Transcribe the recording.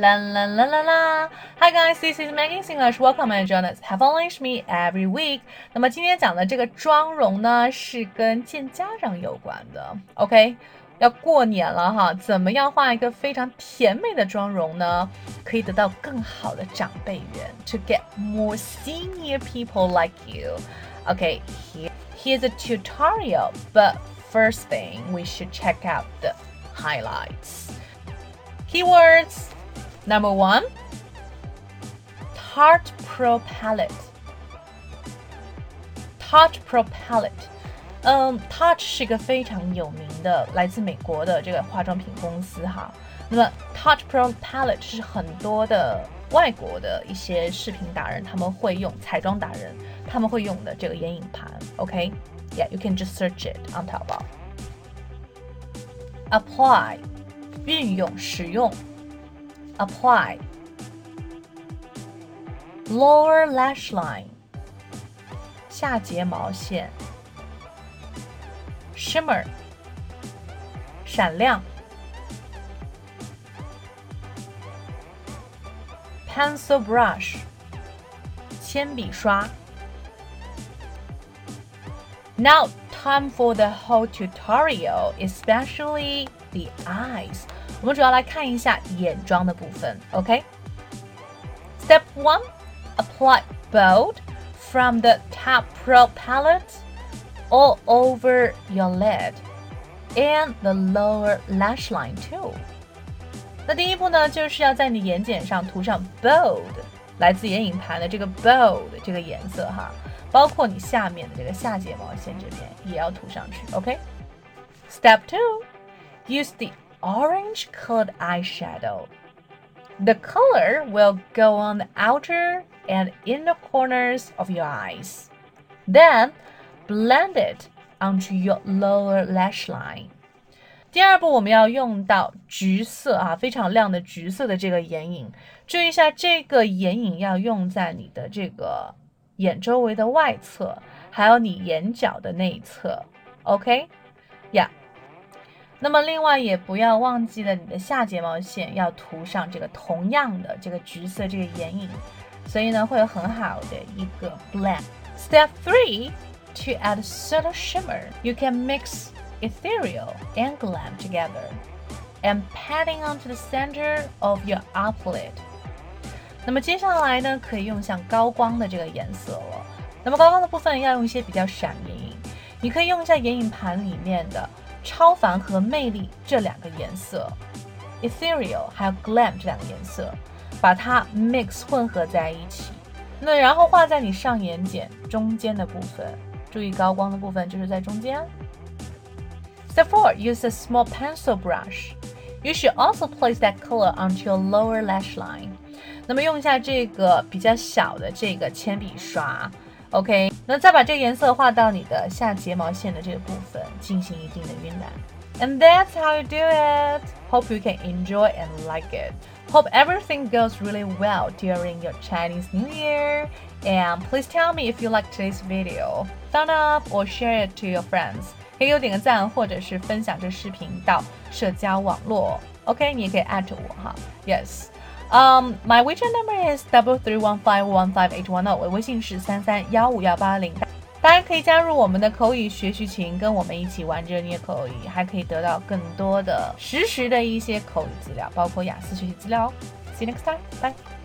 La la la la la. Hi guys, this is Maggie English. Welcome and join us. Have a lunch me every week. 那么今天讲的这个妆容呢，是跟见家长有关的。OK，要过年了哈，怎么样画一个非常甜美的妆容呢？可以得到更好的长辈缘。To get more senior people like you. Okay, here here's a tutorial. But first thing, we should check out the highlights. Keywords. Number one, Tarte Pro Palette. Tarte Pro Propellet，嗯，Tarte um, 是一个非常有名的来自美国的这个化妆品公司哈。那么 Tarte Pro Palette 是很多的外国的一些饰品达人他们会用，彩妆达人他们会用的这个眼影盘。OK，Yeah，you can just search it on Taobao. Apply，运用、使用。apply lower lash line 下睫毛线 shimmer 闪亮 pencil brush 铅笔刷 now time for the whole tutorial, especially the eyes. 我们主要来看一下眼妆的部分，OK? Step one, apply bold from the Tarte Pro palette all over your lid and the lower lash line too. 那第一步呢，就是要在你眼睑上涂上 bold，来自眼影盘的这个 bold 这个颜色哈。包括你下面的这个下睫毛线这边也要涂上去，OK。Step two, use the orange colored eyeshadow. The color will go on the outer and inner corners of your eyes. Then blend it onto your lower lash line. 第二步，我们要用到橘色啊，非常亮的橘色的这个眼影。注意一下，这个眼影要用在你的这个 眼周围的外侧，还有你眼角的那一侧，OK，呀。那么另外也不要忘记了你的下睫毛线要涂上这个同样的这个橘色这个眼影，所以呢会有很好的一个 blend。Step three to add subtle shimmer, you can mix ethereal and glam together and patting onto the center of your upper lid. 那么接下来呢，可以用像高光的这个颜色了。那么高光的部分要用一些比较闪眼影，你可以用一下眼影盘里面的超凡和魅力这两个颜色，ethereal 还有 glam 这两个颜色，把它 mix 混合在一起。那然后画在你上眼睑中间的部分，注意高光的部分就是在中间。Step four, use a small pencil brush. You should also place that color onto your lower lash line. 那么用一下这个比较小的这个铅笔刷，OK，那再把这个颜色画到你的下睫毛线的这个部分，进行一定的晕染。And that's how you do it. Hope you can enjoy and like it. Hope everything goes really well during your Chinese New Year. And please tell me if you like today's video. Thumb up or share it to your friends. 可以给我点个赞，或者是分享这视频到社交网络。OK，你也可以 at 我哈。Yes。 Um, my WeChat number is double three one five one five eight one zero。我微信是三三幺五幺八零。大家可以加入我们的口语学习群，跟我们一起玩着捏口语，还可以得到更多的实时的一些口语资料，包括雅思学习资料哦。See you next time. Bye.